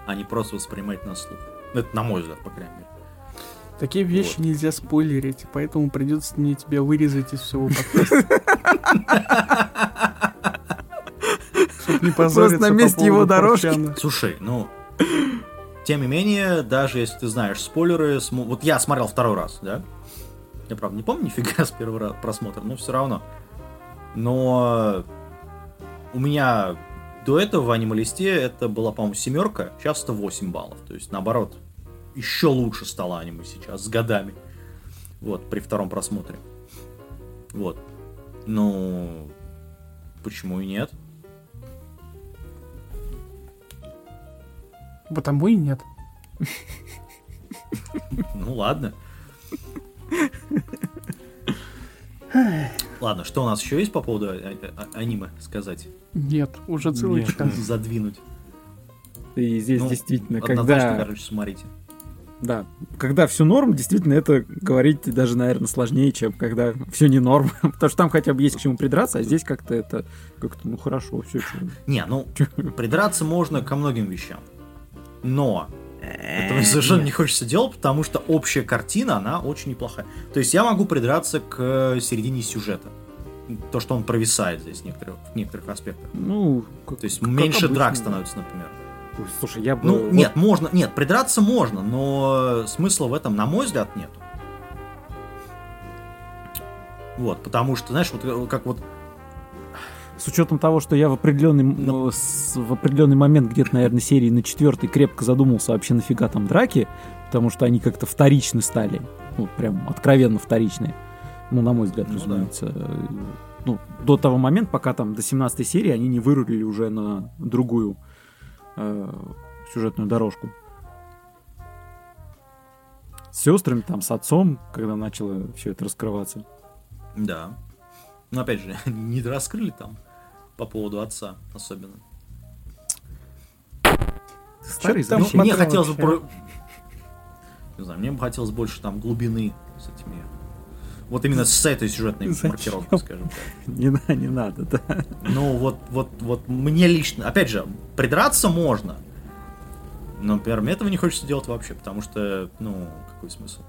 а не просто воспринимать на слух. Это на мой взгляд, по крайней мере. Такие вещи Вот. нельзя спойлерить, поэтому придется мне тебя вырезать из всего подкаста. Чтоб не позориться на по месте его дорожки. Слушай, ну, тем не менее, даже если ты знаешь спойлеры, вот я смотрел второй раз, да? Я, правда, не помню нифига с первого ра- просмотра, но все равно. Но у меня до этого в аниме-листе это была, по-моему, семерка, сейчас это 8 баллов. То есть, наоборот, еще лучше стало аниме сейчас с годами. Вот, при втором просмотре. Вот. Ну, почему и нет? Потому и нет. Ну ладно. Ладно, что у нас еще есть по поводу а- а- а- аниме сказать? Нет, уже целый Нет. час. Задвинуть. И здесь Ну, действительно, Однозначно, когда... короче, смотрите. Да, когда все норм, действительно, это говорить даже, наверное, сложнее, чем когда все не норм. Потому что там хотя бы есть к чему придраться, а здесь как-то это как-то, ну хорошо, все. Не, ну, придраться можно ко многим вещам. Но этого совершенно не хочется делать, потому что общая картина, она очень неплохая. То есть я могу придраться к середине сюжета. То, что он провисает здесь в некоторых, в некоторых аспектах. Ну, как- То есть как меньше обычно. драк становится, например. Слушай, я бы... Ну, вот- нет, можно, нет, придраться можно, но смысла в этом, на мой взгляд, нету. Вот, потому что, знаешь, вот э, как вот С учетом того, что я в определенный, Ну. э, с- в определенный момент, где-то, наверное, серии на четвертой крепко задумался вообще нафига там драки, потому что они как-то вторичны стали. Ну, прям откровенно вторичные. Ну, на мой взгляд, Ну да. разумеется. Э, Ну, до того момента, пока там до 17 серии они не вырулили уже на другую э, сюжетную дорожку. С сестрами, там, с отцом, когда начало все это раскрываться. Да. Но опять же, не раскрыли там по поводу отца особенно. Старый там Ну, мне хотелось бы Не знаю, мне бы хотелось больше там глубины с этими. Вот именно с этой сюжетной Зачем? маркировкой, скажем так. Не, не надо, да. Ну, вот, вот, вот мне лично, опять же, придраться можно. Но, например, мне этого не хочется делать вообще, потому что, ну, какой смысл?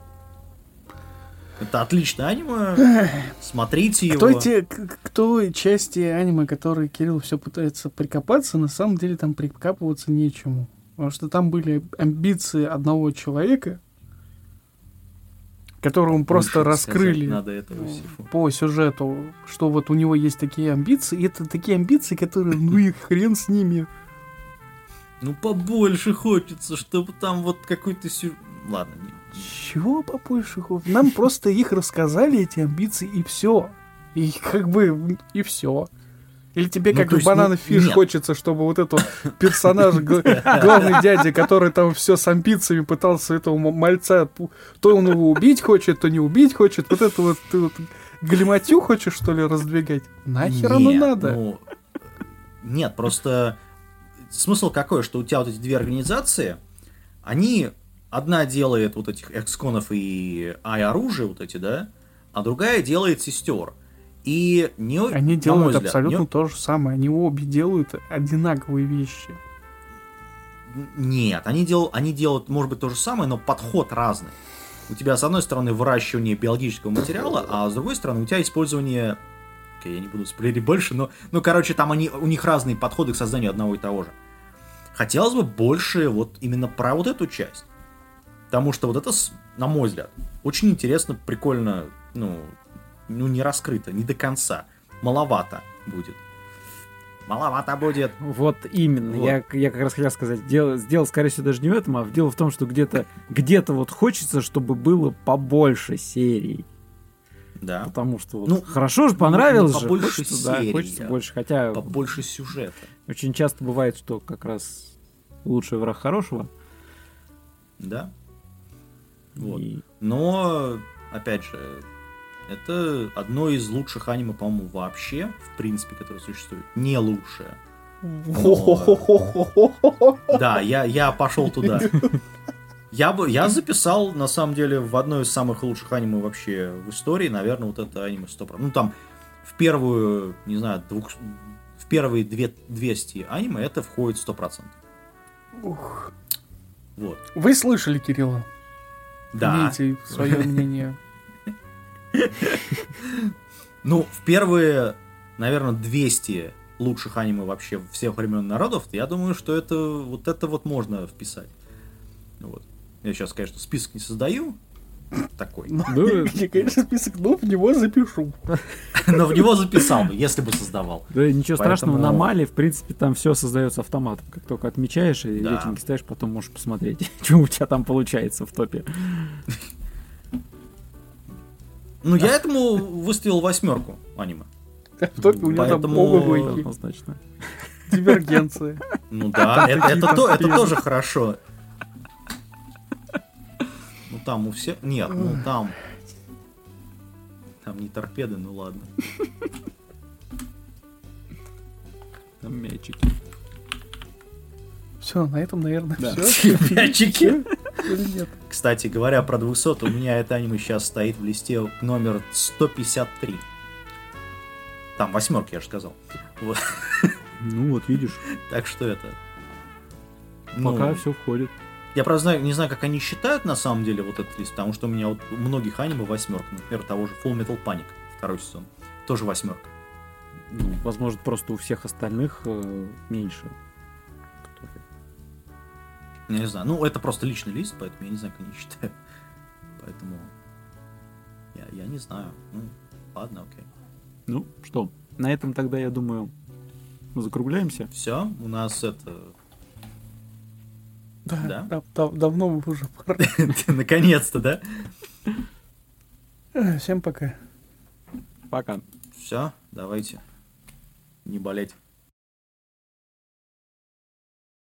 Это отличное аниме, смотрите К его. той, те- к, к той части аниме, которой Кирилл все пытается прикопаться, на самом деле там прикапываться нечему. Потому что там были амбиции одного человека, которому просто Больше раскрыли Надо этого всего. по сюжету, что вот у него есть такие амбиции, и это такие амбиции, которые, ну и хрен с ними. Ну, побольше хочется, чтобы там вот какой-то сю... Ладно, Чего побольше? хо- Нам просто их рассказали, эти амбиции, и все. И как бы, и все. Или тебе, Ну, как в Банана ну, Фиш, нет. хочется, чтобы вот этот персонаж, гла- главный дядя, который там все с амбициями пытался этого мальца, то он его убить хочет, то не убить хочет. Вот это вот ты вот галиматью хочешь, что ли, раздвигать? Нахер оно надо? ну, нет, просто смысл какой, что у тебя вот эти две организации, они, одна делает вот этих эксконов и ай-оружие вот эти, да, а другая делает сестер. И не, Они делают взгляд, абсолютно не- то же самое. Они обе делают одинаковые вещи. Нет, они делают, они делают, может быть, то же самое, но подход разный. У тебя, с одной стороны, выращивание биологического материала, а с другой стороны, у тебя использование... Окей, я не буду спойлерить больше, но, ну, короче, там они, у них разные подходы к созданию одного и того же. Хотелось бы больше вот именно про вот эту часть. Потому что вот это, на мой взгляд, очень интересно, прикольно, ну, ну, не раскрыто, не до конца. Маловато будет. Маловато будет. Вот именно. Вот. Я, я как раз хотел сказать, дело, дело, скорее всего, даже не в этом, а дело в том, что где-то где-то вот хочется, чтобы было побольше серий. Да. Потому что вот Ну, хорошо же, понравилось ну, же. побольше хочется, да, серий, хочется а. больше. Хотя Побольше сюжета. очень часто бывает, что как раз лучший враг хорошего. Да. Вот. И- Но, опять же, это одно из лучших аниме, по-моему, вообще, в принципе, которое существует. Не лучшее. Да, я, я пошел туда. Я бы, я записал, на самом деле, в одно из самых лучших аниме вообще в истории, наверное, вот это аниме 100%. Ну, там, в первую, не знаю, двух, в первые две, 200 аниме это входит 100%. Ух. Вот. Вы слышали Кирилла? Да. Имейте свое мнение. Ну, в первые, наверное, 200 лучших аниме вообще всех времен народов, я думаю, что это вот это вот можно вписать. Вот. Я сейчас, конечно, список не создаю такой, Ну. Я, конечно, список, но в него запишу. но в него записал бы, если бы создавал. Да ничего страшного, на Мале, в принципе, там все создается автоматом. Как только отмечаешь и рейтинги ставишь, потом можешь посмотреть, что у тебя там получается в топе. Ну, я этому выставил восьмерку аниме. В топе у него там Поэтому-. Однозначно. Дивергенция. Ну да, это, тоже хорошо. Ну там у всех... Нет, ну там... Там не торпеды, ну ладно. Там мячики. Все, на этом, наверное, Да. все. Мячики. Или нет? Кстати, говоря про 200, у меня это аниме сейчас стоит в листе номер 153. Там восьмерки, я же сказал. Вот. Ну вот, видишь, Так что это... Ну, пока все входит. Я, правда, знаю, не знаю, как они считают на самом деле вот этот лист, потому что у меня вот у многих аниме восьмерка. Например, того же Full Metal Panic, второй сезон. Тоже восьмерка. Ну, возможно, просто у всех остальных э, меньше. Я не знаю. Ну, это просто личный лист, поэтому я не знаю, как они считают. Поэтому... Я, я не знаю. Ну, ладно, окей. Ну, что, на этом тогда, я думаю, закругляемся. Все, у нас это... Да, Да? да, да, давно бы уже пора. Наконец-то, да? Всем пока. Пока. Все, давайте. Не болеть.